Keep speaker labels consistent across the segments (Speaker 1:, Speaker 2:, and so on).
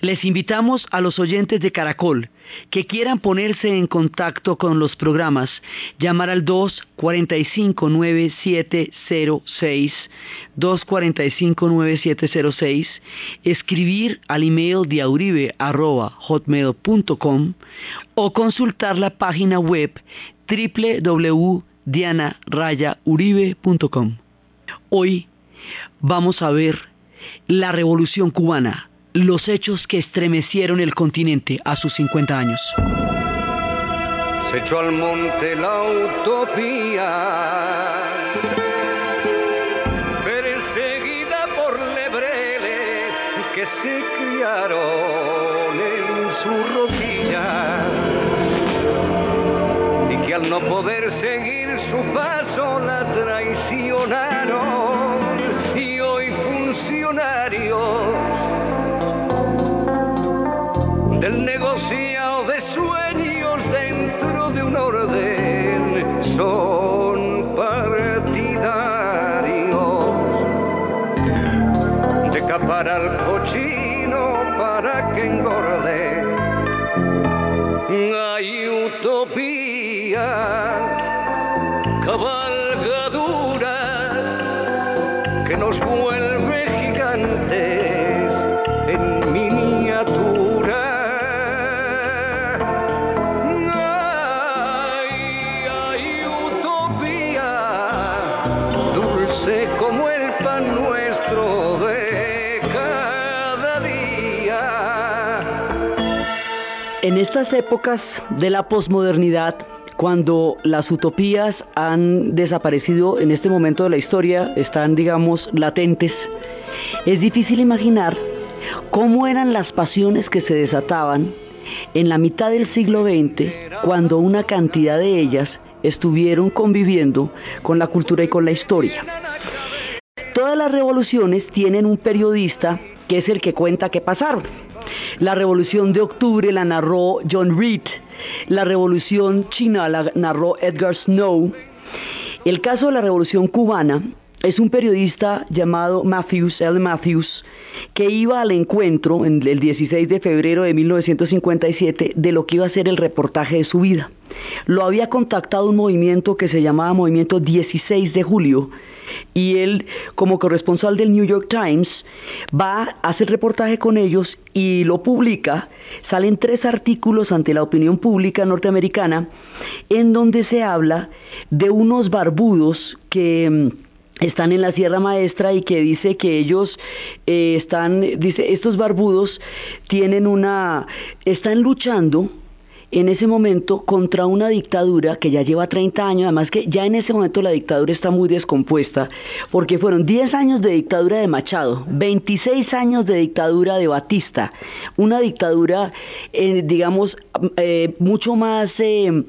Speaker 1: Les invitamos a los oyentes de Caracol que quieran ponerse en contacto con los programas, llamar al 245-9706, 245-9706, escribir al email diauribe.hotmail.com o consultar la página web www.dianarayauribe.com. Hoy vamos a ver la revolución cubana los hechos que estremecieron el continente a sus 50 años.
Speaker 2: Se echó al monte la utopía, perseguida por lebreles que se criaron en su rojilla y que al no poder seguir su paso la traicionaron del negociado de sueños dentro de un orden son partidarios de capar al cochino para que engorde. Hay utopía, cabalgadura que nos vuelve
Speaker 1: estas épocas de la posmodernidad, cuando las utopías han desaparecido en este momento de la historia, están, digamos, latentes, es difícil imaginar cómo eran las pasiones que se desataban en la mitad del siglo XX, cuando una cantidad de ellas estuvieron conviviendo con la cultura y con la historia. Todas las revoluciones tienen un periodista que es el que cuenta qué pasaron. La revolución de octubre la narró John Reed, la revolución china la narró Edgar Snow. El caso de la revolución cubana es un periodista llamado Matthews, L. Matthews, que iba al encuentro en el 16 de febrero de 1957 de lo que iba a ser el reportaje de su vida. Lo había contactado un movimiento que se llamaba Movimiento 16 de Julio y él, como corresponsal del New York Times, va a hacer reportaje con ellos y lo publica. Salen tres artículos ante la opinión pública norteamericana en donde se habla de unos barbudos que mm, están en la Sierra Maestra y que dice que ellos eh, están, dice, estos barbudos tienen una, están luchando en ese momento contra una dictadura que ya lleva 30 años, además que ya en ese momento la dictadura está muy descompuesta, porque fueron 10 años de dictadura de Machado, 26 años de dictadura de Batista, una dictadura, eh, digamos, eh, mucho más, eh,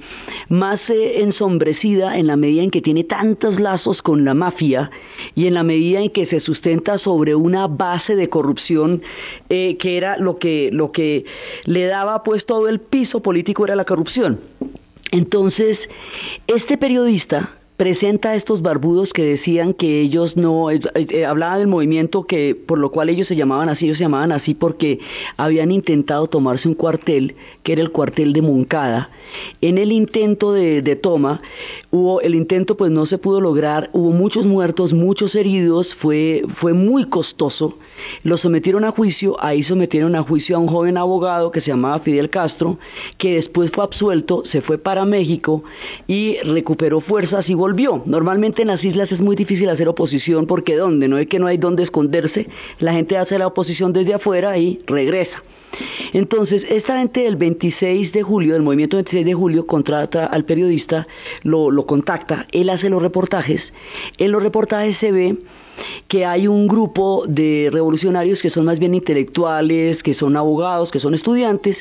Speaker 1: más ensombrecida en la medida en que tiene tantos lazos con la mafia y en la medida en que se sustenta sobre una base de corrupción que era lo que, lo que le daba pues todo el piso político era la corrupción. Entonces, este periodista presenta a estos barbudos que decían que ellos no, eh, eh, hablaba del movimiento que por lo cual ellos se llamaban así, ellos se llamaban así porque habían intentado tomarse un cuartel, que era el cuartel de Moncada. En el intento de, de toma, hubo, el intento pues no se pudo lograr, hubo muchos muertos, muchos heridos, fue, fue muy costoso, los sometieron a juicio, ahí sometieron a juicio a un joven abogado que se llamaba Fidel Castro, que después fue absuelto, se fue para México y recuperó fuerzas y volvió. Normalmente en las islas es muy difícil hacer oposición porque ¿dónde? No es que no hay dónde esconderse, la gente hace la oposición desde afuera y regresa. Entonces, esta gente del 26 de julio, del movimiento 26 de julio, contrata al periodista, lo, lo contacta, él hace los reportajes. En los reportajes se ve que hay un grupo de revolucionarios que son más bien intelectuales, que son abogados, que son estudiantes,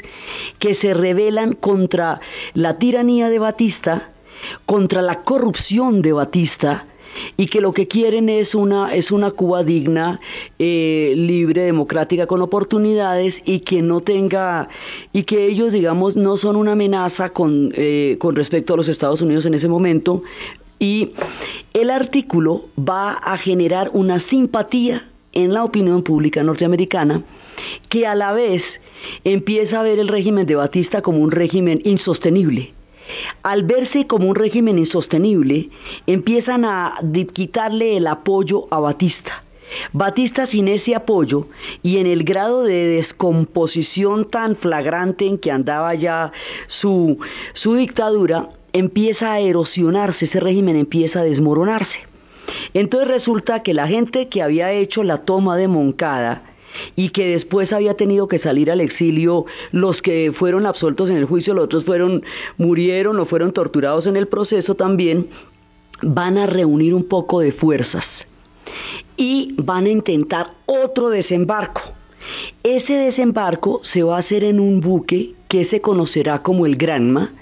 Speaker 1: que se rebelan contra la tiranía de Batista, contra la corrupción de Batista, y que lo que quieren es una, es una Cuba digna, eh, libre, democrática, con oportunidades y que no tenga, y que ellos, digamos, no son una amenaza con, eh, con respecto a los Estados Unidos en ese momento. Y el artículo va a generar una simpatía en la opinión pública norteamericana que a la vez empieza a ver el régimen de Batista como un régimen insostenible. Al verse como un régimen insostenible, empiezan a quitarle el apoyo a Batista. Batista sin ese apoyo y en el grado de descomposición tan flagrante en que andaba ya su, su dictadura, empieza a erosionarse, ese régimen empieza a desmoronarse. Entonces resulta que la gente que había hecho la toma de Moncada y que después había tenido que salir al exilio, los que fueron absueltos en el juicio, los otros fueron murieron o fueron torturados en el proceso también, van a reunir un poco de fuerzas y van a intentar otro desembarco. Ese desembarco se va a hacer en un buque que se conocerá como el Granma,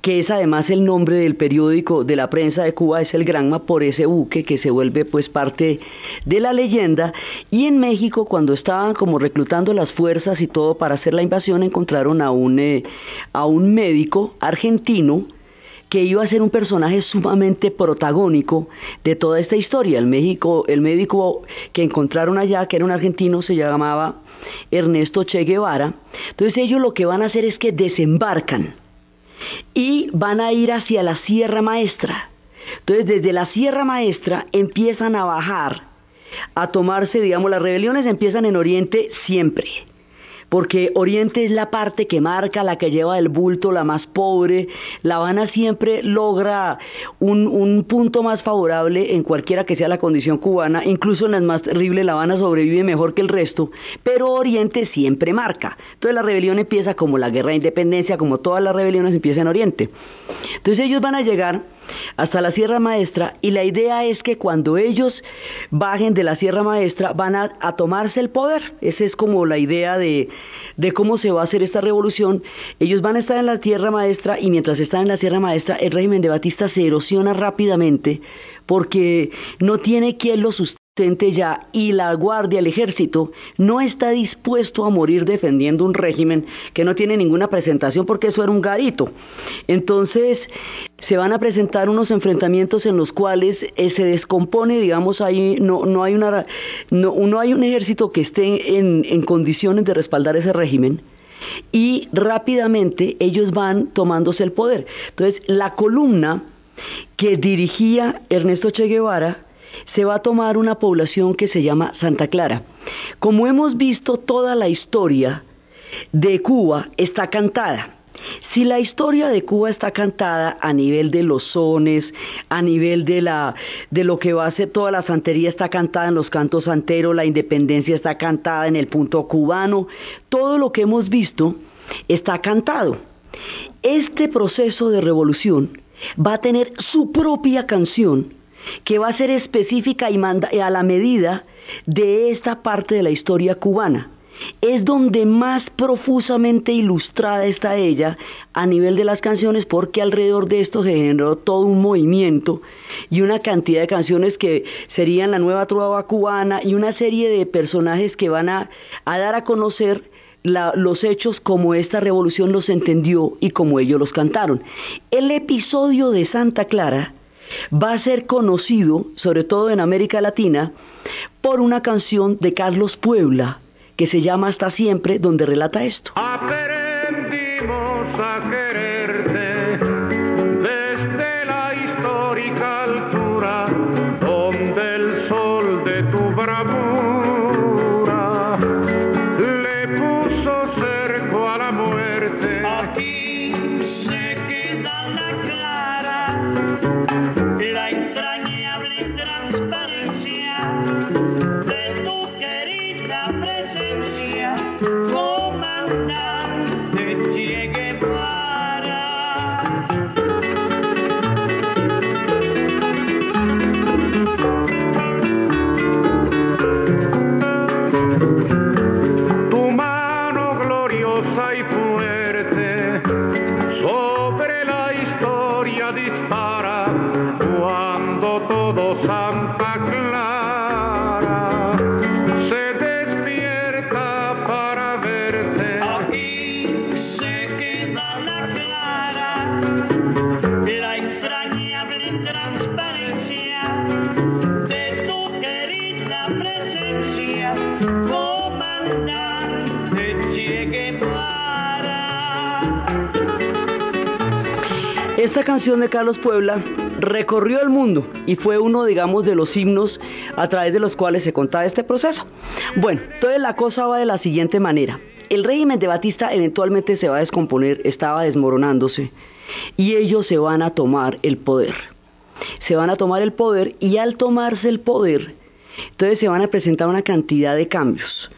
Speaker 1: que es además el nombre del periódico de la prensa de Cuba, es el Granma por ese buque que se vuelve pues parte de la leyenda. Y en México, cuando estaban como reclutando las fuerzas y todo para hacer la invasión, encontraron a un, eh, a un médico argentino que iba a ser un personaje sumamente protagónico de toda esta historia. El, México, el médico que encontraron allá, que era un argentino, se llamaba Ernesto Che Guevara. Entonces ellos lo que van a hacer es que desembarcan y van a ir hacia la Sierra Maestra. Entonces desde la Sierra Maestra empiezan a bajar, a tomarse, digamos, las rebeliones empiezan en Oriente siempre porque Oriente es la parte que marca, la que lleva el bulto, la más pobre. La Habana siempre logra un, un, punto más favorable en cualquiera que sea la condición cubana, incluso en las más terribles La Habana sobrevive mejor que el resto, pero Oriente siempre marca. Entonces la rebelión empieza como la guerra de independencia, como todas las rebeliones empiezan en Oriente. Entonces ellos van a llegar hasta la Sierra Maestra y la idea es que cuando ellos bajen de la Sierra Maestra van a, tomarse el poder. Esa es como la idea de, de, cómo se va a hacer esta revolución. Ellos van a estar en la Sierra Maestra y mientras están en la Sierra Maestra el régimen de Batista se erosiona rápidamente porque no tiene quien lo sustente ya y la guardia, el ejército, no está dispuesto a morir defendiendo un régimen que no tiene ninguna presentación porque eso era un garito. Entonces se van a presentar unos enfrentamientos en los cuales eh, se descompone, digamos, ahí no, no, hay una, no, no hay un ejército que esté en, en condiciones de respaldar ese régimen y rápidamente ellos van tomándose el poder. Entonces la columna que dirigía Ernesto Che Guevara se va a tomar una población que se llama Santa Clara. Como hemos visto, toda la historia de Cuba está cantada. Si la historia de Cuba está cantada a nivel de los sones, a nivel de, la, de lo que va a ser toda la santería está cantada en los cantos santeros, la independencia está cantada en el punto cubano, todo lo que hemos visto está cantado. Este proceso de revolución va a tener su propia canción que va a ser específica y, a la medida de esta parte de la historia cubana. Es donde más profusamente ilustrada está ella a nivel de las canciones porque alrededor de esto se generó todo un movimiento y una cantidad de canciones que serían la nueva trova cubana y una serie de personajes que van a, dar a conocer los hechos como esta revolución los entendió y como ellos los cantaron. El episodio de Santa Clara va a ser conocido, sobre todo en América Latina, por una canción de Carlos Puebla que se llama Hasta Siempre, donde relata esto.
Speaker 2: Aprendimos
Speaker 1: canción de Carlos Puebla recorrió el mundo y fue uno, digamos, de los himnos a través de los cuales se contaba este proceso. Bueno, entonces la cosa va de la siguiente manera. El régimen de Batista eventualmente se va a descomponer, estaba desmoronándose, y ellos se van a tomar el poder. Se van a tomar el poder y al tomarse el poder, entonces se van a presentar una cantidad de cambios.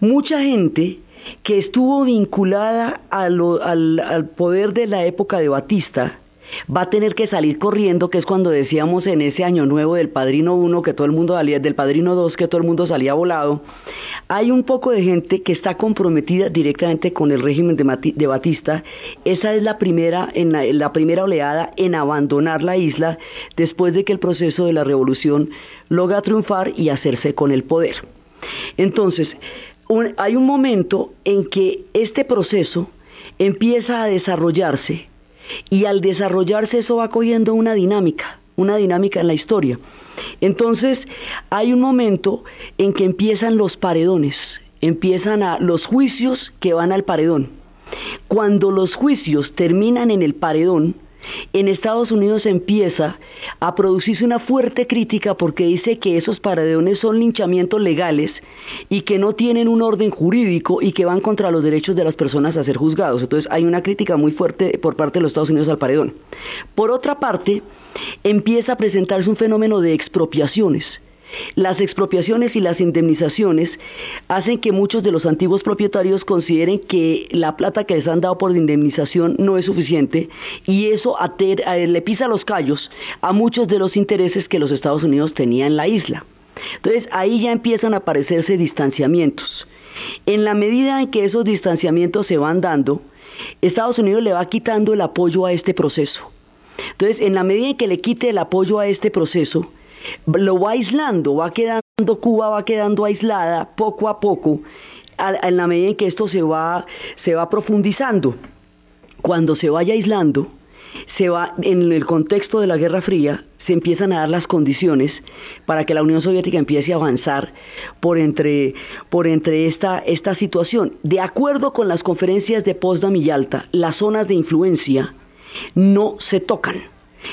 Speaker 1: Mucha gente que estuvo vinculada al, al poder de la época de Batista, va a tener que salir corriendo, que es cuando decíamos en ese año nuevo del Padrino 1 que todo el mundo salía, del Padrino 2 que todo el mundo salía volado. Hay un poco de gente que está comprometida directamente con el régimen de, Batista. Esa es la primera, la, primera oleada en abandonar la isla después de que el proceso de la revolución logra triunfar y hacerse con el poder. Entonces, hay un momento en que este proceso empieza a desarrollarse y al desarrollarse eso va cogiendo una dinámica, una dinámica en la historia. Entonces hay un momento en que empiezan los paredones, empiezan a, los juicios que van al paredón. Cuando los juicios terminan en el paredón, en Estados Unidos empieza a producirse una fuerte crítica porque dice que esos paredones son linchamientos legales y que no tienen un orden jurídico y que van contra los derechos de las personas a ser juzgados. Entonces hay una crítica muy fuerte por parte de los Estados Unidos al paredón. Por otra parte, empieza a presentarse un fenómeno de expropiaciones las expropiaciones y las indemnizaciones hacen que muchos de los antiguos propietarios consideren que la plata que les han dado por indemnización no es suficiente y eso le pisa los callos a muchos de los intereses que los Estados Unidos tenían en la isla. Entonces ahí ya empiezan a aparecerse distanciamientos. En la medida en que esos distanciamientos se van dando, Estados Unidos le va quitando el apoyo a este proceso. Entonces, en la medida en que le quite el apoyo a este proceso, lo va aislando, va quedando, Cuba va quedando aislada poco a poco, en la medida en que esto se va, se va profundizando. Cuando se vaya aislando, se va, en el contexto de la Guerra Fría, se empiezan a dar las condiciones para que la Unión Soviética empiece a avanzar por entre, por entre esta, esta situación. De acuerdo con las conferencias de Potsdam y Yalta, las zonas de influencia no se tocan.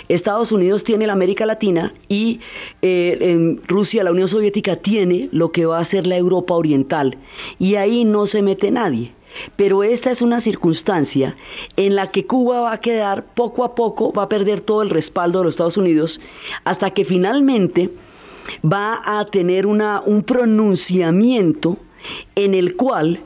Speaker 1: Estados Unidos tiene la América Latina y eh, Rusia, la Unión Soviética tiene lo que va a ser la Europa Oriental y ahí no se mete nadie. Pero esta es una circunstancia en la que Cuba va a quedar poco a poco, va a perder todo el respaldo de los Estados Unidos, hasta que finalmente va a tener un pronunciamiento en el cual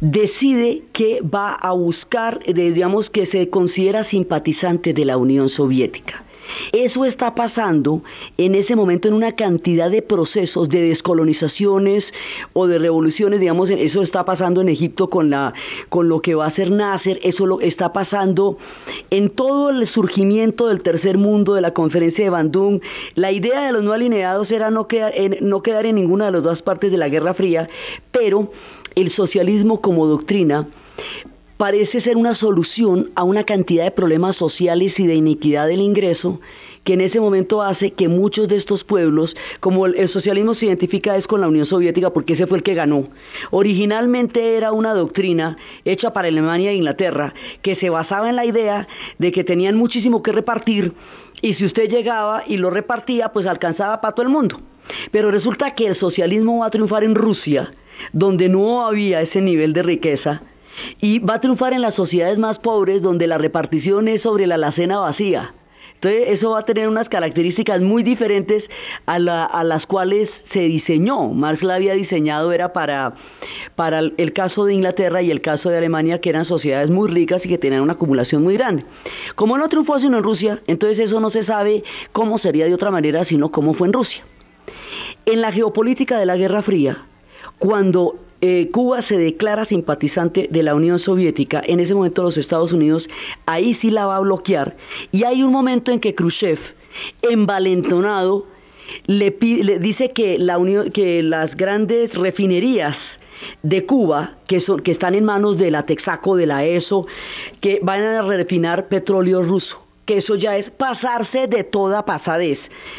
Speaker 1: decide que va a buscar, digamos que se considera simpatizante de la Unión Soviética. Eso está pasando en ese momento en una cantidad de procesos de descolonizaciones o de revoluciones, digamos, eso está pasando en Egipto con, lo que va a ser Nasser, eso lo está pasando en todo el surgimiento del tercer mundo, de la conferencia de Bandung. La idea de los no alineados era no quedar en ninguna de las dos partes de la Guerra Fría, pero el socialismo como doctrina parece ser una solución a una cantidad de problemas sociales y de iniquidad del ingreso que en ese momento hace que muchos de estos pueblos, como el, socialismo se identifica es con la Unión Soviética porque ese fue el que ganó, originalmente era una doctrina hecha para Alemania e Inglaterra que se basaba en la idea de que tenían muchísimo que repartir y si usted llegaba y lo repartía pues alcanzaba para todo el mundo. Pero resulta que el socialismo va a triunfar en Rusia donde no había ese nivel de riqueza, y va a triunfar en las sociedades más pobres donde la repartición es sobre la alacena vacía. Entonces eso va a tener unas características muy diferentes a, las cuales se diseñó. Marx la había diseñado era para, para el caso de Inglaterra y el caso de Alemania, que eran sociedades muy ricas y que tenían una acumulación muy grande. Como no triunfó sino en Rusia, entonces eso no se sabe cómo sería de otra manera, sino cómo fue en Rusia. En la geopolítica de la Guerra Fría, cuando eh, Cuba se declara simpatizante de la Unión Soviética, en ese momento los Estados Unidos ahí sí la va a bloquear. Y hay un momento en que Khrushchev, envalentonado, le, dice que, las grandes refinerías de Cuba, que, que están en manos de la Texaco, de la ESO, que van a refinar petróleo ruso que eso ya es pasarse de toda pasadez,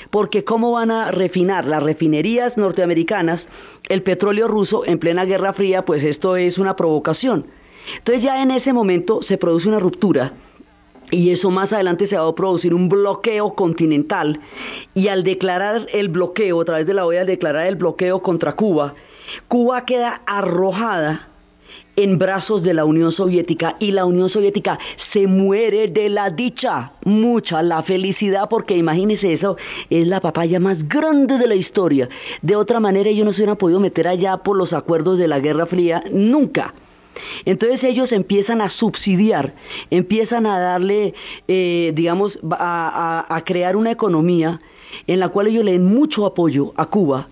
Speaker 1: porque ¿cómo van a refinar las refinerías norteamericanas el petróleo ruso en plena Guerra Fría? Pues esto es una provocación. Entonces ya en ese momento se produce una ruptura y eso más adelante se va a producir un bloqueo continental y al declarar el bloqueo, a través de la OEA, al declarar el bloqueo contra Cuba, Cuba queda arrojada en brazos de la Unión Soviética y la Unión Soviética se muere de la dicha, mucha, la felicidad, porque imagínense eso, es la papaya más grande de la historia. De otra manera ellos no se hubieran podido meter allá por los acuerdos de la Guerra Fría, nunca. Entonces ellos empiezan a subsidiar, empiezan a darle, eh, digamos, a, a crear una economía en la cual ellos le den mucho apoyo a Cuba,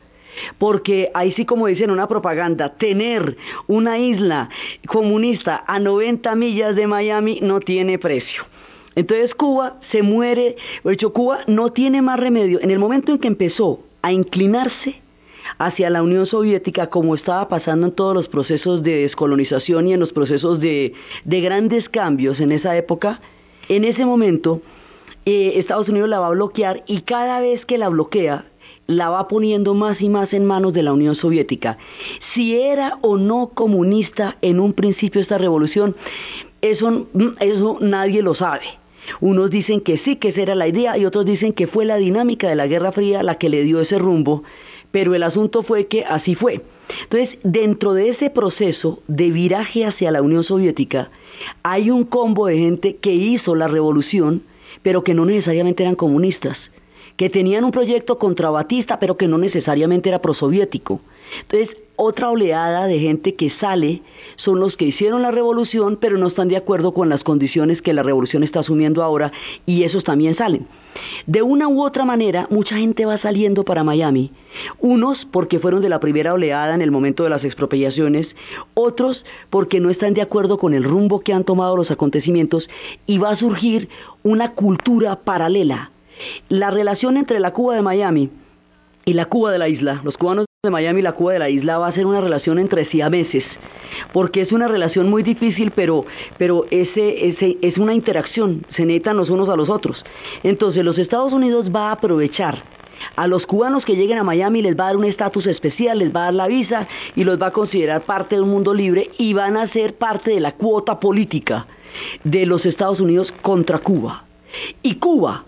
Speaker 1: porque ahí sí como dicen una propaganda, tener una isla comunista a 90 millas de Miami no tiene precio. Entonces Cuba se muere, de hecho Cuba no tiene más remedio. En el momento en que empezó a inclinarse hacia la Unión Soviética, como estaba pasando en todos los procesos de descolonización y en los procesos de, de grandes cambios en esa época, en ese momento eh, Estados Unidos la va a bloquear y cada vez que la bloquea, la va poniendo más y más en manos de la Unión Soviética. Si era o no comunista en un principio esta revolución, eso, nadie lo sabe. Unos dicen que sí, que esa era la idea, y otros dicen que fue la dinámica de la Guerra Fría la que le dio ese rumbo, pero el asunto fue que así fue. Entonces, dentro de ese proceso de viraje hacia la Unión Soviética, hay un combo de gente que hizo la revolución, pero que no necesariamente eran comunistas que tenían un proyecto contra Batista, pero que no necesariamente era prosoviético. Entonces, otra oleada de gente que sale son los que hicieron la revolución, pero no están de acuerdo con las condiciones que la revolución está asumiendo ahora, y esos también salen. De una u otra manera, mucha gente va saliendo para Miami. Unos porque fueron de la primera oleada en el momento de las expropiaciones, otros porque no están de acuerdo con el rumbo que han tomado los acontecimientos, y va a surgir una cultura paralela la relación entre la Cuba de Miami y la Cuba de la isla, los cubanos de Miami y la Cuba de la isla va a ser una relación entre siameses, porque es una relación muy difícil, pero, pero ese, ese, es una interacción, se necesitan los unos a los otros. Entonces los Estados Unidos va a aprovechar a los cubanos que lleguen a Miami les va a dar un estatus especial, les va a dar la visa y los va a considerar parte de un mundo libre y van a ser parte de la cuota política de los Estados Unidos contra Cuba. Y Cuba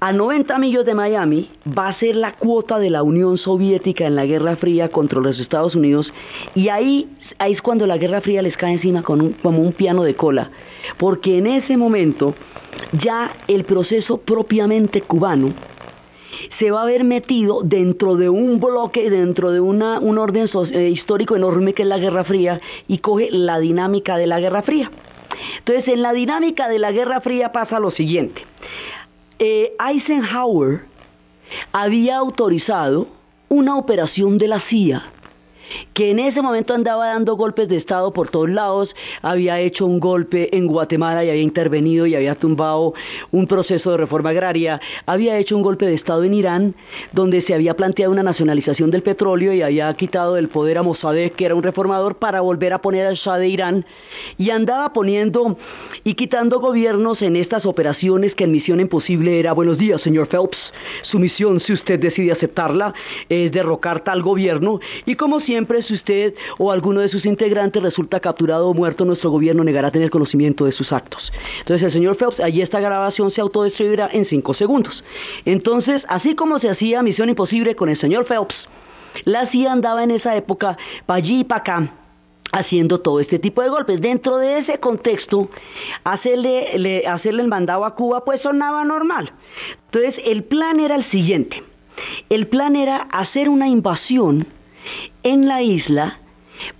Speaker 1: a 90 millas de Miami va a ser la cuota de la Unión Soviética en la Guerra Fría contra los Estados Unidos y ahí, ahí es cuando la Guerra Fría les cae encima como un piano de cola, porque en ese momento ya el proceso propiamente cubano se va a ver metido dentro de un bloque, dentro de un orden eh, histórico enorme que es la Guerra Fría y coge la dinámica de la Guerra Fría. Entonces, en la dinámica de la Guerra Fría pasa lo siguiente. Eh, Eisenhower había autorizado una operación de la CIA que en ese momento andaba dando golpes de Estado por todos lados, había hecho un golpe en Guatemala y había intervenido y había tumbado un proceso de reforma agraria, había hecho un golpe de Estado en Irán, donde se había planteado una nacionalización del petróleo y había quitado del poder a Mossadegh, que era un reformador, para volver a poner al Shah de Irán, y andaba poniendo y quitando gobiernos en estas operaciones que en Misión Imposible era, buenos días, señor Phelps, su misión, si usted decide aceptarla, es derrocar tal gobierno, y como siempre, siempre si usted o alguno de sus integrantes resulta capturado o muerto, nuestro gobierno negará tener conocimiento de sus actos. Entonces el señor Phelps, allí esta grabación se autodestruirá en cinco segundos. Entonces, así como se hacía Misión Imposible con el señor Phelps, la CIA andaba en esa época para allí y para acá haciendo todo este tipo de golpes. Dentro de ese contexto, hacerle, hacerle el mandado a Cuba pues sonaba normal. Entonces el plan era el siguiente. El plan era hacer una invasión en la isla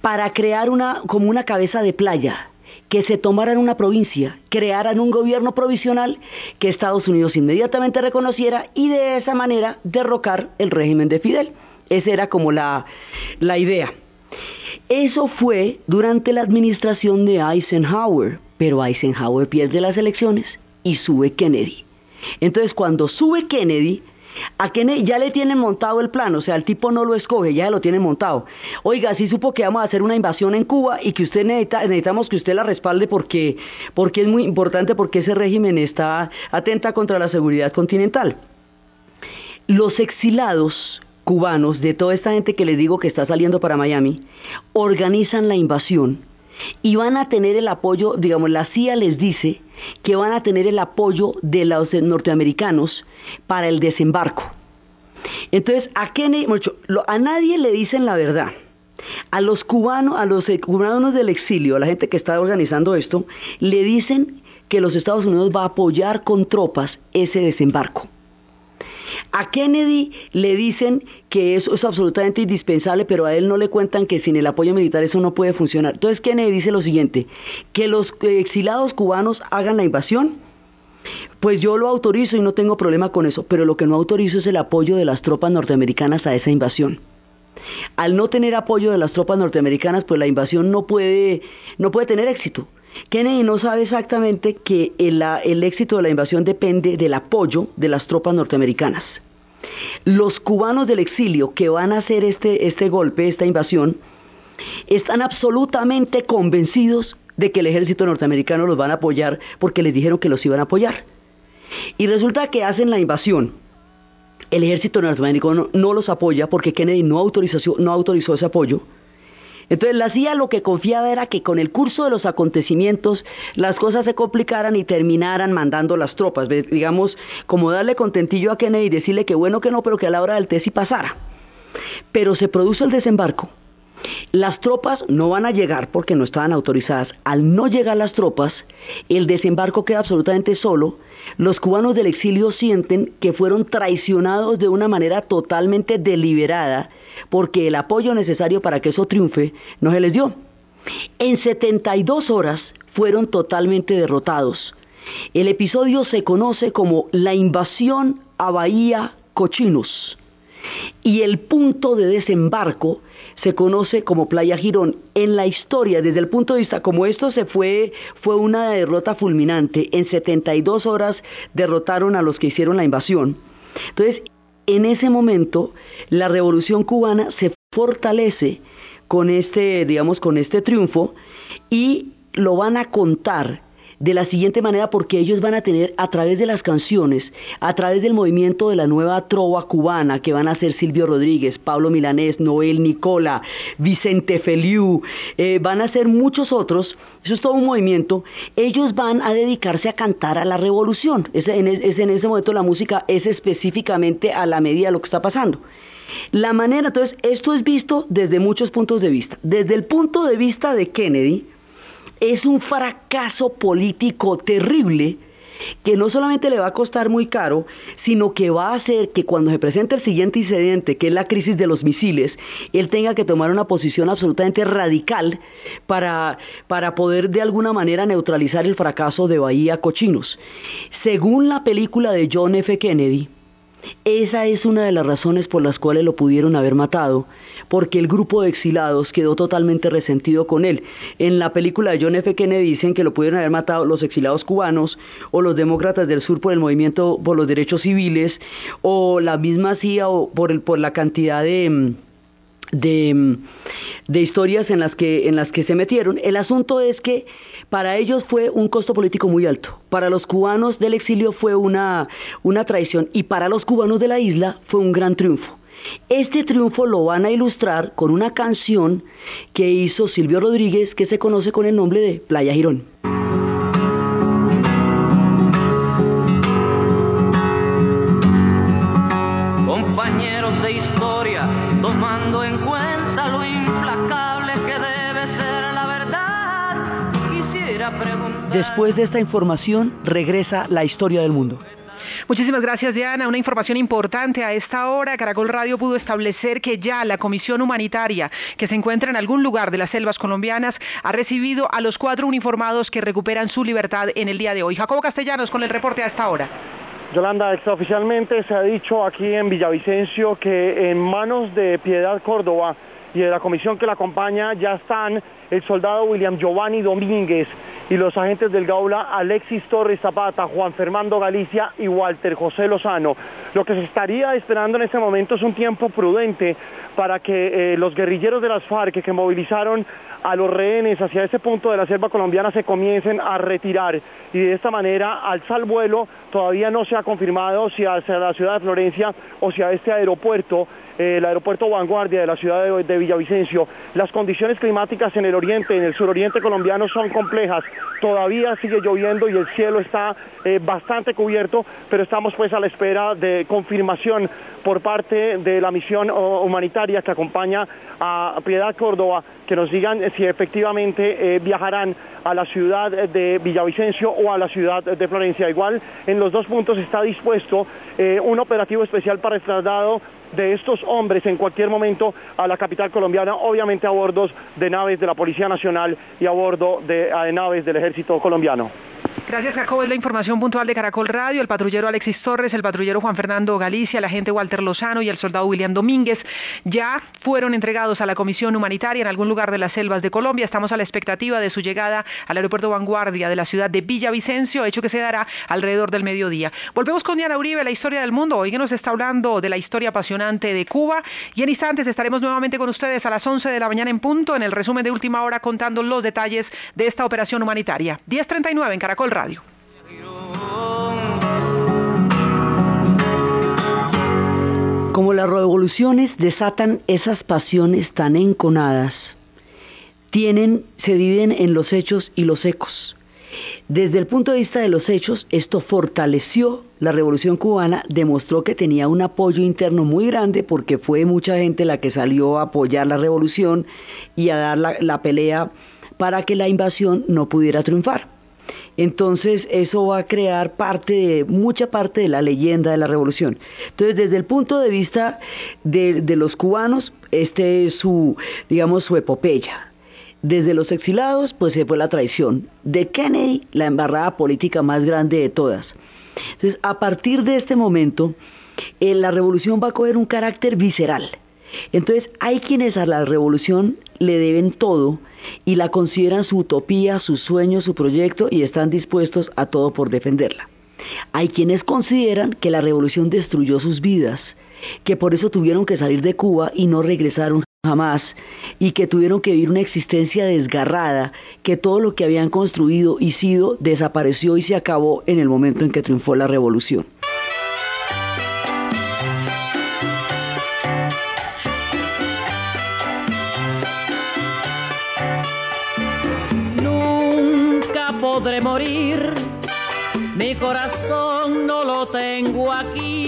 Speaker 1: para crear una, como una cabeza de playa, que se tomaran una provincia, crearan un gobierno provisional que Estados Unidos inmediatamente reconociera y de esa manera derrocar el régimen de Fidel. Esa era como la, la idea. Eso fue durante la administración de Eisenhower, pero Eisenhower pierde las elecciones y sube Kennedy. Entonces cuando sube Kennedy, A Kennedy ya le tienen montado el plan, o sea, el tipo no lo escoge, ya lo tienen montado. Oiga, sí supo que vamos a hacer una invasión en Cuba y que usted necesita, necesitamos que usted la respalde porque, porque es muy importante, porque ese régimen está atenta contra la seguridad continental. Los exilados cubanos, de toda esta gente que les digo que está saliendo para Miami, organizan la invasión y van a tener el apoyo, digamos, la CIA les dice que van a tener el apoyo de los norteamericanos para el desembarco. Entonces, a Kennedy, a nadie le dicen la verdad. A los cubanos, a los cubanos del exilio, a la gente que está organizando esto, le dicen que los Estados Unidos va a apoyar con tropas ese desembarco. A Kennedy le dicen que eso es absolutamente indispensable, pero a él no le cuentan que sin el apoyo militar eso no puede funcionar. Entonces Kennedy dice lo siguiente, que los exilados cubanos hagan la invasión, pues yo lo autorizo y no tengo problema con eso, pero lo que no autorizo es el apoyo de las tropas norteamericanas a esa invasión. Al no tener apoyo de las tropas norteamericanas, pues la invasión no puede, no puede tener éxito. Kennedy no sabe exactamente que el, éxito de la invasión depende del apoyo de las tropas norteamericanas. Los cubanos del exilio que van a hacer este, este golpe, esta invasión, están absolutamente convencidos de que el ejército norteamericano los van a apoyar porque les dijeron que los iban a apoyar. Y resulta que hacen la invasión. El ejército norteamericano no los apoya porque Kennedy no no autorizó ese apoyo. Entonces la CIA lo que confiaba era que con el curso de los acontecimientos las cosas se complicaran y terminaran mandando las tropas, digamos, como darle contentillo a Kennedy y decirle que bueno que no, pero que a la hora del té sí pasara. Pero se produce el desembarco. Las tropas no van a llegar porque no estaban autorizadas. Al no llegar las tropas, el desembarco queda absolutamente solo. Los cubanos del exilio sienten que fueron traicionados de una manera totalmente deliberada porque el apoyo necesario para que eso triunfe no se les dio. En 72 horas fueron totalmente derrotados. El episodio se conoce como la invasión a Bahía Cochinos y el punto de desembarco se conoce como Playa Girón. En la historia, desde el punto de vista como esto se fue, fue una derrota fulminante. En 72 horas derrotaron a los que hicieron la invasión. Entonces, en ese momento la revolución cubana se fortalece con este, digamos, con este triunfo y lo van a contar de la siguiente manera porque ellos van a tener a través de las canciones, a través del movimiento de la nueva trova cubana que van a ser Silvio Rodríguez, Pablo Milanés, Noel Nicola, Vicente Feliu, eh, van a ser muchos otros, eso es todo un movimiento, ellos van a dedicarse a cantar a la revolución, es en, es en ese momento la música es específicamente a la medida de lo que está pasando. La manera, entonces, esto es visto desde muchos puntos de vista. Desde el punto de vista de Kennedy, es un fracaso político terrible que no solamente le va a costar muy caro, sino que va a hacer que cuando se presente el siguiente incidente, que es la crisis de los misiles, él tenga que tomar una posición absolutamente radical para, para poder de alguna manera neutralizar el fracaso de Bahía Cochinos. Según la película de John F. Kennedy, esa es una de las razones por las cuales lo pudieron haber matado, porque el grupo de exilados quedó totalmente resentido con él. En la película de John F. Kennedy dicen que lo pudieron haber matado los exilados cubanos o los demócratas del sur por el movimiento por los derechos civiles o la misma CIA o por, el, por la cantidad de mm, de, de, historias en las, que, en las que se metieron. El asunto es que para ellos fue un costo político muy alto. Para los cubanos del exilio fue una, una traición y para los cubanos de la isla fue un gran triunfo. Este triunfo lo van a ilustrar con una canción que hizo Silvio Rodríguez que se conoce con el nombre de Playa Girón. Después de esta información regresa la historia del mundo.
Speaker 3: Muchísimas gracias, Diana. Una información importante a esta hora. Caracol Radio pudo establecer que ya la Comisión Humanitaria, que se encuentra en algún lugar de las selvas colombianas, ha recibido a los cuatro uniformados que recuperan su libertad en el día de hoy. Jacobo Castellanos con el reporte a esta hora.
Speaker 4: Yolanda, extraoficialmente se ha dicho aquí en Villavicencio que en manos de Piedad Córdoba y de la comisión que la acompaña ya están el soldado William Giovanni Domínguez, y los agentes del Gaula Alexis Torres Zapata, Juan Fernando Galicia y Walter José Lozano. Lo que se estaría esperando en este momento es un tiempo prudente para que eh, los guerrilleros de las FARC que movilizaron a los rehenes hacia ese punto de la selva colombiana se comiencen a retirar y de esta manera alza el vuelo todavía no se ha confirmado si hacia la ciudad de Florencia o si a este aeropuerto el aeropuerto Vanguardia de la ciudad de, Villavicencio. Las condiciones climáticas en el oriente, en el suroriente colombiano son complejas. Todavía sigue lloviendo y el cielo está eh, bastante cubierto, pero estamos pues a la espera de confirmación por parte de la misión humanitaria que acompaña a Piedad Córdoba, que nos digan si efectivamente eh, viajarán a la ciudad de Villavicencio o a la ciudad de Florencia. Igual en los dos puntos está dispuesto eh, un operativo especial para el traslado de estos hombres en cualquier momento a la capital colombiana, obviamente a bordo de naves de la Policía Nacional y a bordo de, de naves del Ejército colombiano.
Speaker 3: Gracias, Jacob. Es la información puntual de Caracol Radio. El patrullero Alexis Torres, el patrullero Juan Fernando Galicia, el agente Walter Lozano y el soldado William Domínguez ya fueron entregados a la Comisión Humanitaria en algún lugar de las selvas de Colombia. Estamos a la expectativa de su llegada al aeropuerto Vanguardia de la ciudad de Villavicencio, hecho que se dará alrededor del mediodía. Volvemos con Diana Uribe, la historia del mundo. Hoy que nos está hablando de la historia apasionante de Cuba. Y en instantes estaremos nuevamente con ustedes a las 11 de la mañana en punto en el resumen de última hora contando los detalles de esta operación humanitaria. 10.39 en Caracol Radio.
Speaker 1: Como las revoluciones desatan esas pasiones tan enconadas, tienen, se dividen en los hechos y los ecos. Desde el punto de vista de los hechos, esto fortaleció la revolución cubana, demostró que tenía un apoyo interno muy grande porque fue mucha gente la que salió a apoyar la revolución y a dar la, la pelea para que la invasión no pudiera triunfar. Entonces eso va a crear parte de, mucha parte de la leyenda de la revolución. Entonces desde el punto de vista de, los cubanos, este es su, digamos, su epopeya. Desde los exilados, pues se fue la traición. De Kennedy, la embarrada política más grande de todas. Entonces, a partir de este momento, eh, la revolución va a coger un carácter visceral. Entonces, hay quienes a la revolución le deben todo y la consideran su utopía, su sueño, su proyecto y están dispuestos a todo por defenderla. Hay quienes consideran que la revolución destruyó sus vidas, que por eso tuvieron que salir de Cuba y no regresaron jamás, y que tuvieron que vivir una existencia desgarrada, que todo lo que habían construido y sido desapareció y se acabó en el momento en que triunfó la revolución.
Speaker 5: Morir, mi corazón no lo tengo aquí.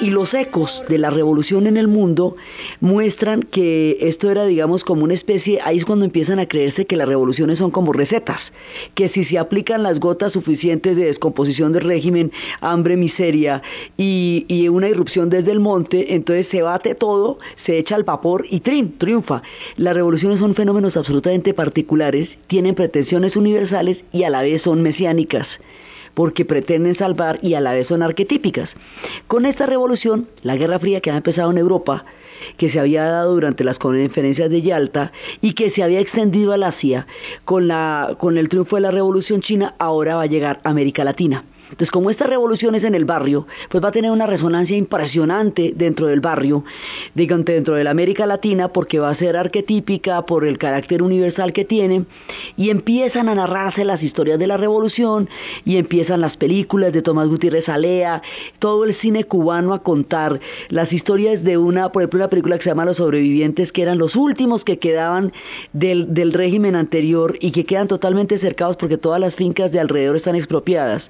Speaker 1: Y, los ecos de la revolución en el mundo muestran que esto era, digamos, como una especie, ahí es cuando empiezan a creerse que las revoluciones son como recetas, que si se aplican las gotas suficientes de descomposición del régimen, hambre, miseria y, y una irrupción desde el monte, entonces se bate todo, se echa al vapor y trin, triunfa. Las revoluciones son fenómenos absolutamente particulares, tienen pretensiones universales y a la vez son mesiánicas porque pretenden salvar y a la vez son arquetípicas. Con esta revolución, la Guerra Fría que ha empezado en Europa, que se había dado durante las conferencias de Yalta y que se había extendido al Asia, con, con el triunfo de la Revolución China, ahora va a llegar a América Latina. Entonces, como esta revolución es en el barrio, pues va a tener una resonancia impresionante dentro del barrio, digan, dentro de la América Latina, porque va a ser arquetípica por el carácter universal que tiene, y empiezan a narrarse las historias de la revolución, y empiezan las películas de Tomás Gutiérrez Alea, todo el cine cubano a contar las historias de una, por ejemplo, una película que se llama Los Sobrevivientes, que eran los últimos que quedaban del, del régimen anterior y que quedan totalmente cercados porque todas las fincas de alrededor están expropiadas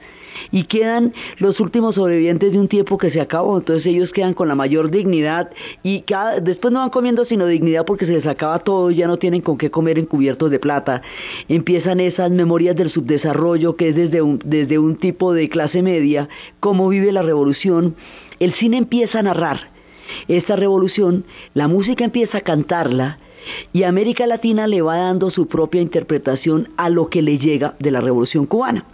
Speaker 1: y quedan los últimos sobrevivientes de un tiempo que se acabó, entonces ellos quedan con la mayor dignidad y cada, después no van comiendo sino dignidad porque se les acaba todo ya no tienen con qué comer en cubiertos de plata. Empiezan esas memorias del subdesarrollo que es desde un, desde un tipo de clase media, cómo vive la revolución. El cine empieza a narrar esta revolución, la música empieza a cantarla, y América Latina le va dando su propia interpretación a lo que le llega de la revolución cubana.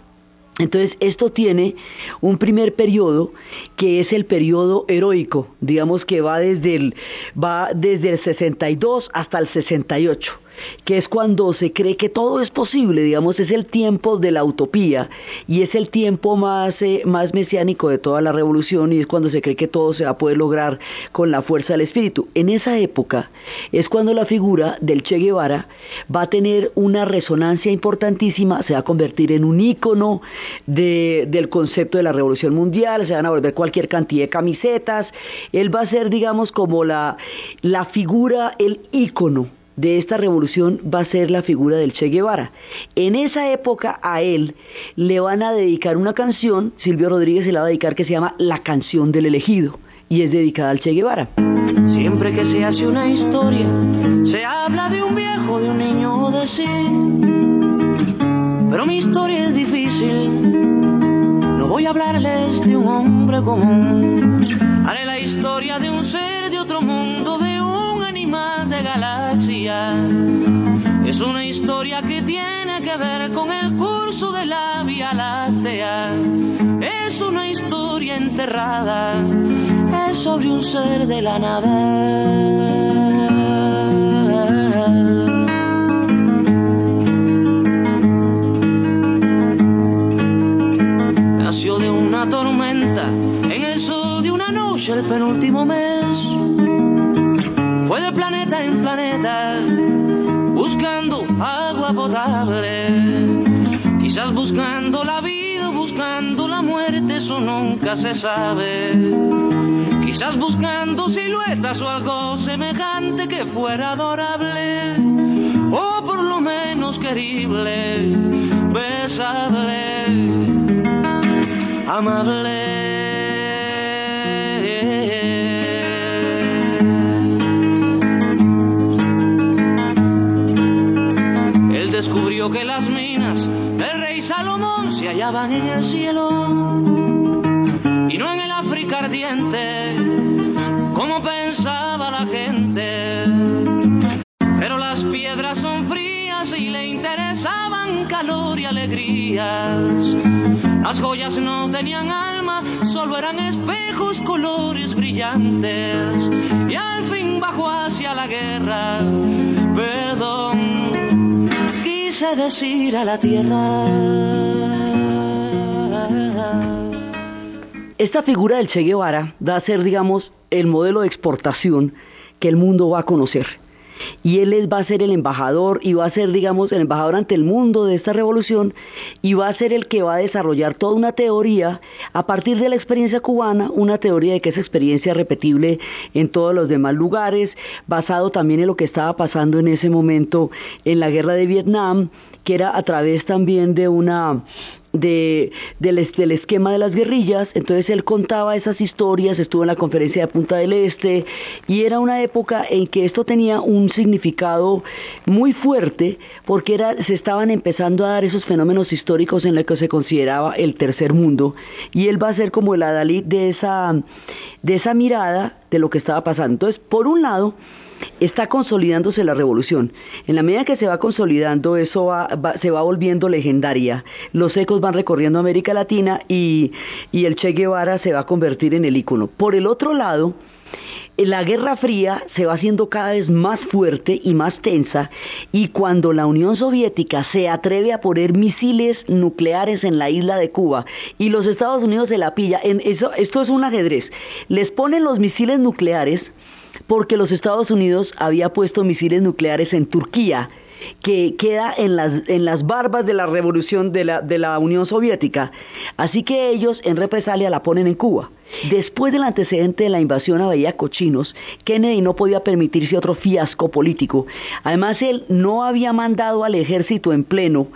Speaker 1: Entonces, esto tiene un primer periodo que es el periodo heroico, digamos que va desde el, va desde el 62 hasta el 68 que es cuando se cree que todo es posible, digamos, es el tiempo de la utopía y es el tiempo más, eh, más mesiánico de toda la revolución y es cuando se cree que todo se va a poder lograr con la fuerza del espíritu. En esa época es cuando la figura del Che Guevara va a tener una resonancia importantísima, se va a convertir en un ícono de, del concepto de la revolución mundial, se van a volver cualquier cantidad de camisetas, él va a ser, digamos, como la, la figura, el ícono de esta revolución va a ser la figura del Che Guevara. En esa época a él le van a dedicar una canción, Silvio Rodríguez se la va a dedicar que se llama La canción del elegido y es dedicada al Che Guevara.
Speaker 5: Siempre que se hace una historia, se habla de un viejo, de un niño de sí. Pero mi historia es difícil, no voy a hablarles de un hombre común. Haré la historia de un ser de otro mundo, de de galaxia. Es una historia que tiene que ver con el curso de la Vía Láctea. Es una historia enterrada, es sobre un ser de la nada. Nació de una tormenta en el sur de una noche el penúltimo mes se sabe. Quizás buscando siluetas o algo semejante que fuera adorable, o por lo menos querible, besable, amable. que las minas del rey Salomón se hallaban en el cielo Como pensaba la gente. Pero las piedras son frías y le interesaban calor y alegrías. Las joyas no tenían alma, solo eran espejos, colores brillantes. Y al fin bajó hacia la guerra, perdón decir a la tierra.
Speaker 1: Esta figura del Che Guevara va a ser, digamos, el modelo de exportación que el mundo va a conocer. Y él va a ser el embajador y va a ser, digamos, el embajador ante el mundo de esta revolución y va a ser el que va a desarrollar toda una teoría a partir de la experiencia cubana, una teoría de que es experiencia repetible en todos los demás lugares, basado también en lo que estaba pasando en ese momento en la guerra de Vietnam, que era a través también de una de, del, esquema de las guerrillas, entonces él contaba esas historias, estuvo en la conferencia de Punta del Este y era una época en que esto tenía un significado muy fuerte porque era, se estaban empezando a dar esos fenómenos históricos en los que se consideraba el tercer mundo y él va a ser como el adalid de esa, de esa mirada de lo que estaba pasando. Entonces, por un lado, está consolidándose la revolución. En la medida que se va consolidando, eso se va volviendo legendaria. Los ecos van recorriendo América Latina y, y el Che Guevara se va a convertir en el ícono. Por el otro lado, la Guerra Fría se va haciendo cada vez más fuerte y más tensa y cuando la Unión Soviética se atreve a poner misiles nucleares en la isla de Cuba y los Estados Unidos se la pilla, en eso, esto es un ajedrez, les ponen los misiles nucleares porque los Estados Unidos había puesto misiles nucleares en Turquía que queda en las, en las barbas de la revolución de la, de la Unión Soviética. Así que ellos en represalia la ponen en Cuba. Después del antecedente de la invasión a Bahía Cochinos, Kennedy no podía permitirse otro fiasco político. Además, él no había mandado al ejército en pleno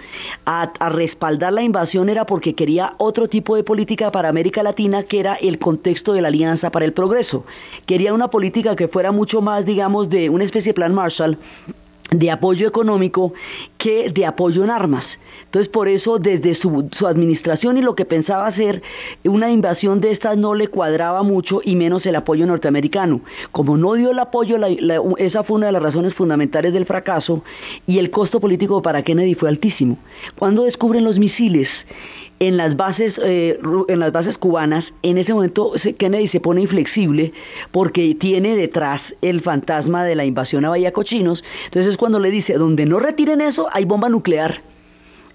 Speaker 1: a, a, respaldar la invasión, era porque quería otro tipo de política para América Latina, que era el contexto de la Alianza para el Progreso. Quería una política que fuera mucho más, digamos, de una especie de plan Marshall de apoyo económico que de apoyo en armas. Entonces, por eso, desde su, administración y lo que pensaba hacer, una invasión de estas no le cuadraba mucho y menos el apoyo norteamericano. Como no dio el apoyo, esa fue una de las razones fundamentales del fracaso y el costo político para Kennedy fue altísimo. Cuando descubren los misiles, en las bases eh, en las bases cubanas en ese momento Kennedy se pone inflexible porque tiene detrás el fantasma de la invasión a Bahía Cochinos entonces es cuando le dice donde no retiren eso hay bomba nuclear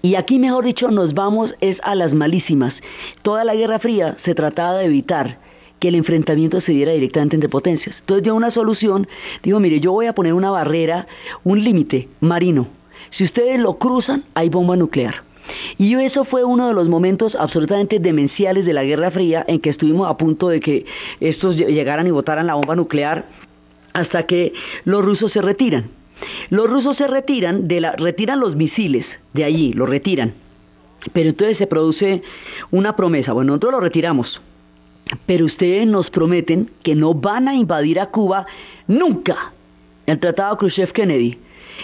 Speaker 1: y aquí mejor dicho nos vamos es a las malísimas. Toda la Guerra Fría se trataba de evitar que el enfrentamiento se diera directamente entre potencias. Entonces dio una solución dijo mire yo voy a poner una barrera un límite marino. Si ustedes lo cruzan hay bomba nuclear. Y eso fue uno de los momentos absolutamente demenciales de la Guerra Fría en que estuvimos a punto de que estos llegaran y botaran la bomba nuclear hasta que los rusos se retiran. Los rusos se retiran, de la, retiran los misiles de allí, los retiran. Pero entonces se produce una promesa, bueno, nosotros lo retiramos, pero ustedes nos prometen que no van a invadir a Cuba nunca. El tratado Khrushchev-Kennedy.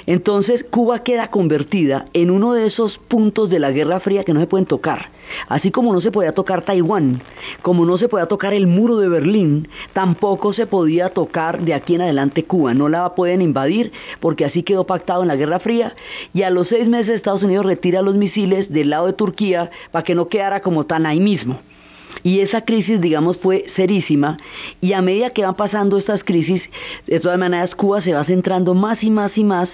Speaker 1: Entonces Cuba queda convertida en uno de esos puntos de la Guerra Fría que no se pueden tocar. Así como no se podía tocar Taiwán, como no se podía tocar el muro de Berlín, tampoco se podía tocar de aquí en adelante Cuba. No la pueden invadir porque así quedó pactado en la Guerra Fría. Y a los seis meses Estados Unidos retira los misiles del lado de Turquía para que no quedara como tan ahí mismo. Y esa crisis, digamos, fue serísima. Y a medida que van pasando estas crisis, de todas maneras, Cuba se va centrando más y más y más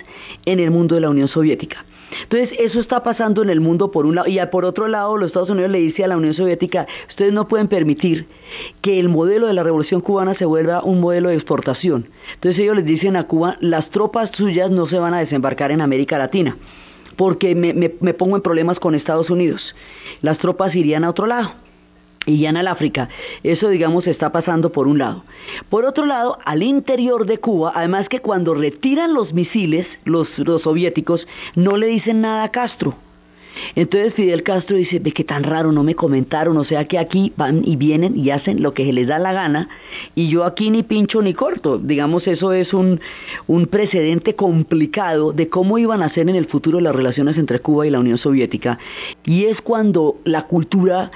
Speaker 1: en el mundo de la Unión Soviética. Entonces, eso está pasando en el mundo por un lado. Y por otro lado, los Estados Unidos le dice a la Unión Soviética, ustedes no pueden permitir que el modelo de la Revolución Cubana se vuelva un modelo de exportación. Entonces ellos les dicen a Cuba, las tropas suyas no se van a desembarcar en América Latina, porque me, me, me pongo en problemas con Estados Unidos. Las tropas irían a otro lado y en el África. Eso, digamos, está pasando por un lado. Por otro lado, al interior de Cuba, además que cuando retiran los misiles, los, los soviéticos, no le dicen nada a Castro. Entonces Fidel Castro dice, ve que tan raro, no me comentaron, o sea que aquí van y vienen y hacen lo que se les da la gana, y yo aquí ni pincho ni corto. Digamos, eso es un, un precedente complicado de cómo iban a ser en el futuro las relaciones entre Cuba y la Unión Soviética. Y es cuando la cultura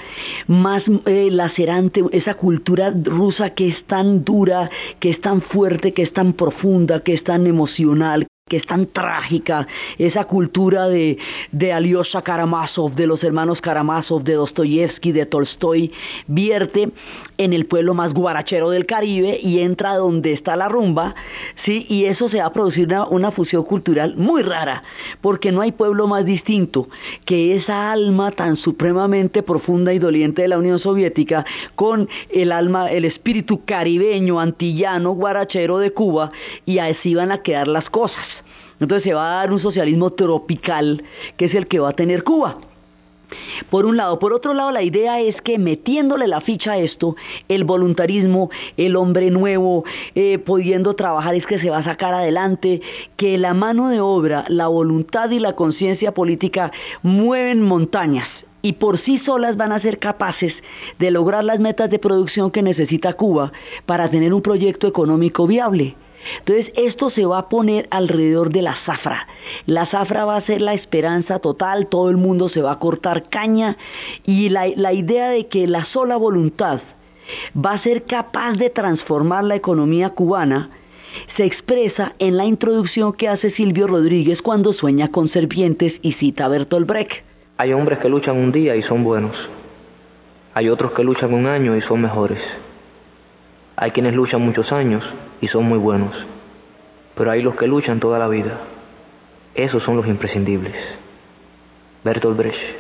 Speaker 1: más eh, lacerante, esa cultura rusa que es tan dura, que es tan fuerte, que es tan profunda, que es tan emocional, que es tan trágica, esa cultura de, de Alyosha Karamazov, de los hermanos Karamazov, de Dostoyevsky, de Tolstoy, vierte en el pueblo más guarachero del Caribe y entra donde está la rumba, ¿sí? Y eso se va a producir una, una fusión cultural muy rara, porque no hay pueblo más distinto que esa alma tan supremamente profunda y doliente de la Unión Soviética con el alma, el espíritu caribeño, antillano, guarachero de Cuba, y así van a quedar las cosas. Entonces se va a dar un socialismo tropical, que es el que va a tener Cuba. Por un lado. Por otro lado, la idea es que metiéndole la ficha a esto, el voluntarismo, el hombre nuevo, eh, pudiendo trabajar, es que se va a sacar adelante, que la mano de obra, la voluntad y la conciencia política mueven montañas y por sí solas van a ser capaces de lograr las metas de producción que necesita Cuba para tener un proyecto económico viable. Entonces esto se va a poner alrededor de la zafra. La zafra va a ser la esperanza total, todo el mundo se va a cortar caña y la, la idea de que la sola voluntad va a ser capaz de transformar la economía cubana se expresa en la introducción que hace Silvio Rodríguez cuando sueña con serpientes y cita a Bertolt Brecht.
Speaker 6: Hay hombres que luchan un día y son buenos. Hay otros que luchan un año y son mejores. Hay quienes luchan muchos años y son muy buenos. Pero hay los que luchan toda la vida. Esos son los imprescindibles. Bertolt Brecht.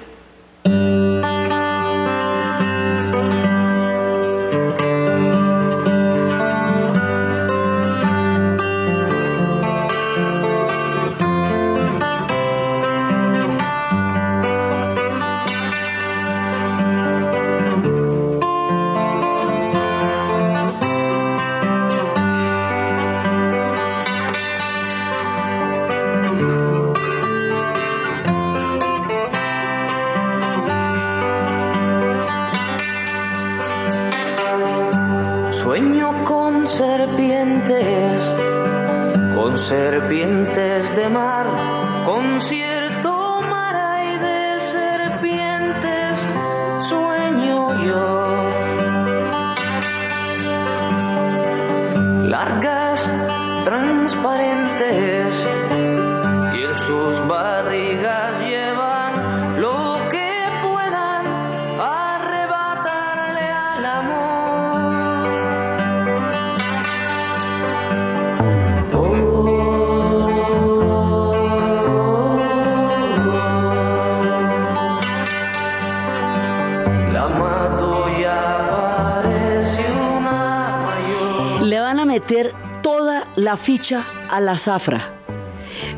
Speaker 6: La
Speaker 1: ficha a la zafra.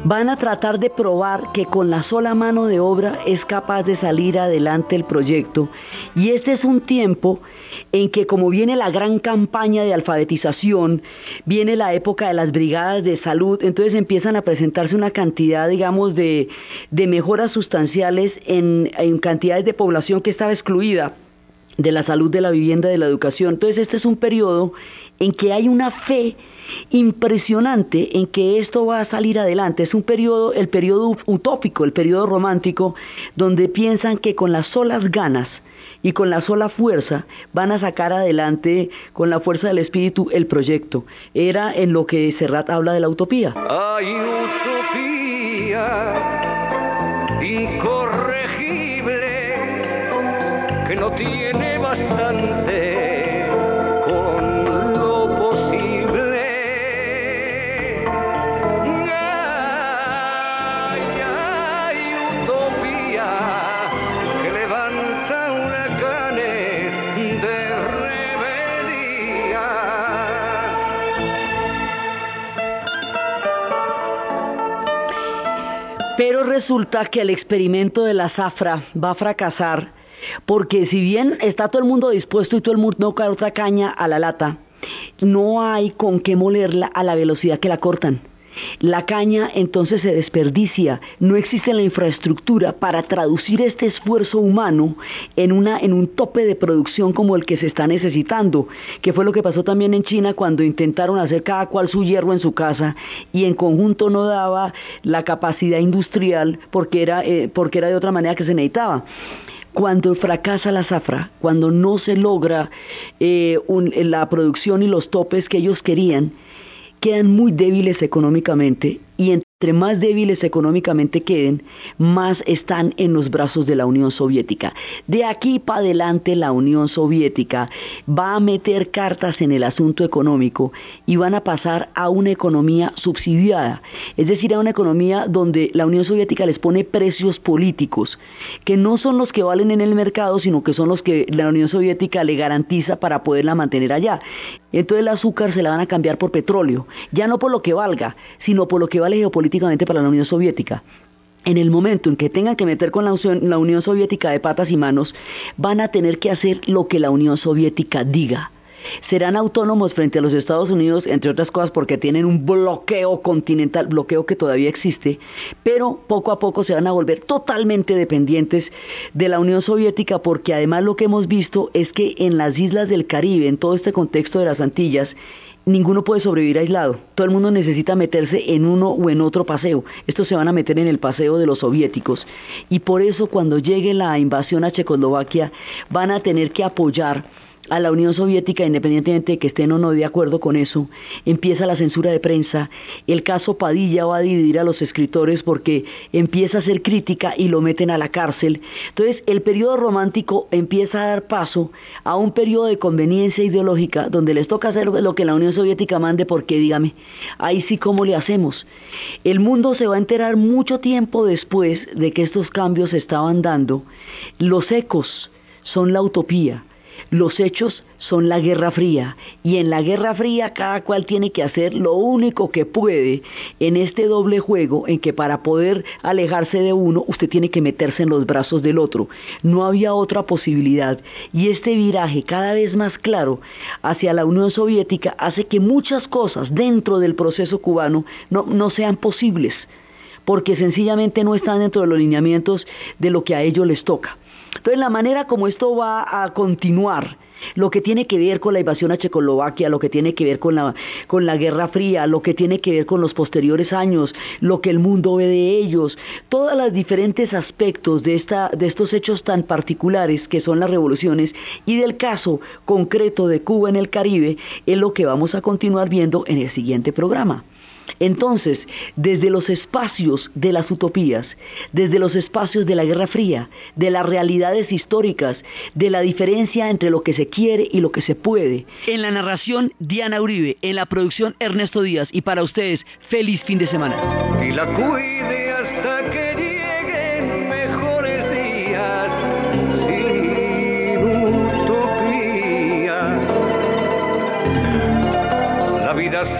Speaker 1: Van a tratar de probar que con la sola mano de obra es capaz de salir adelante el proyecto. Y este es un tiempo en que como viene la gran campaña de alfabetización, viene la época de las brigadas de salud, entonces empiezan a presentarse una cantidad, digamos, de, de mejoras sustanciales en, en cantidades de población que estaba excluida de la salud, de la vivienda, de la educación. Entonces este es un periodo en que hay una fe impresionante en que esto va a salir adelante. Es un periodo, el periodo utópico, el periodo romántico, donde piensan que con las solas ganas y con la sola fuerza van a sacar adelante con la fuerza del espíritu el proyecto. Era en lo que Serrat habla de la utopía.
Speaker 2: Hay utopía incorregible que no tiene bastante
Speaker 1: resulta que el experimento de la zafra va a fracasar porque si bien está todo el mundo dispuesto y todo el mundo no cae otra caña a la lata, no hay con qué molerla a la velocidad que la cortan. La caña entonces se desperdicia, no existe la infraestructura para traducir este esfuerzo humano en, un tope de producción como el que se está necesitando, que fue lo que pasó también en China cuando intentaron hacer cada cual su hierro en su casa y en conjunto no daba la capacidad industrial porque era, eh, de otra manera que se necesitaba. Cuando fracasa la zafra, cuando no se logra eh, la producción y los topes que ellos querían, quedan muy débiles económicamente y entre más débiles económicamente queden, más están en los brazos de la Unión Soviética. De aquí para adelante la Unión Soviética va a meter cartas en el asunto económico y van a pasar a una economía subsidiada, es decir, a una economía donde la Unión Soviética les pone precios políticos, que no son los que valen en el mercado, sino que son los que la Unión Soviética le garantiza para poderla mantener allá. Entonces el azúcar se la van a cambiar por petróleo, ya no por lo que valga, sino por lo que vale geopolíticamente para la Unión Soviética. En el momento en que tengan que meter con la Unión, Soviética de patas y manos, van a tener que hacer lo que la Unión Soviética diga. Serán autónomos frente a los Estados Unidos, entre otras cosas porque tienen un bloqueo continental, bloqueo que todavía existe, pero poco a poco se van a volver totalmente dependientes de la Unión Soviética porque además lo que hemos visto es que en las islas del Caribe, en todo este contexto de las Antillas, ninguno puede sobrevivir aislado. Todo el mundo necesita meterse en uno o en otro paseo. Estos se van a meter en el paseo de los soviéticos. Y por eso cuando llegue la invasión a Checoslovaquia van a tener que apoyar a la Unión Soviética, independientemente de que estén o no de acuerdo con eso, empieza la censura de prensa. El caso Padilla va a dividir a los escritores porque empieza a hacer crítica y lo meten a la cárcel. Entonces, el periodo romántico empieza a dar paso a un periodo de conveniencia ideológica donde les toca hacer lo que la Unión Soviética mande porque, dígame, ahí sí cómo le hacemos. El mundo se va a enterar mucho tiempo después de que estos cambios se estaban dando. Los ecos son la utopía. Los hechos son la Guerra Fría y en la Guerra Fría cada cual tiene que hacer lo único que puede en este doble juego en que para poder alejarse de uno usted tiene que meterse en los brazos del otro. No había otra posibilidad y este viraje cada vez más claro hacia la Unión Soviética hace que muchas cosas dentro del proceso cubano no, no sean posibles porque sencillamente no están dentro de los lineamientos de lo que a ellos les toca. Entonces la manera como esto va a continuar lo que tiene que ver con la invasión a Checoslovaquia, lo que tiene que ver con la, con la Guerra Fría, lo que tiene que ver con los posteriores años, lo que el mundo ve de ellos, todos los diferentes aspectos de, esta, de estos hechos tan particulares que son las revoluciones y del caso concreto de Cuba en el Caribe es lo que vamos a continuar viendo en el siguiente programa. Entonces, desde los espacios de las utopías, desde los espacios de la Guerra Fría, de las realidades históricas, de la diferencia entre lo que se quiere y lo que se puede, en la narración Diana Uribe, en la producción Ernesto Díaz y para ustedes, feliz fin de semana.
Speaker 2: Y la cuide hasta que lleguen mejores días. La vida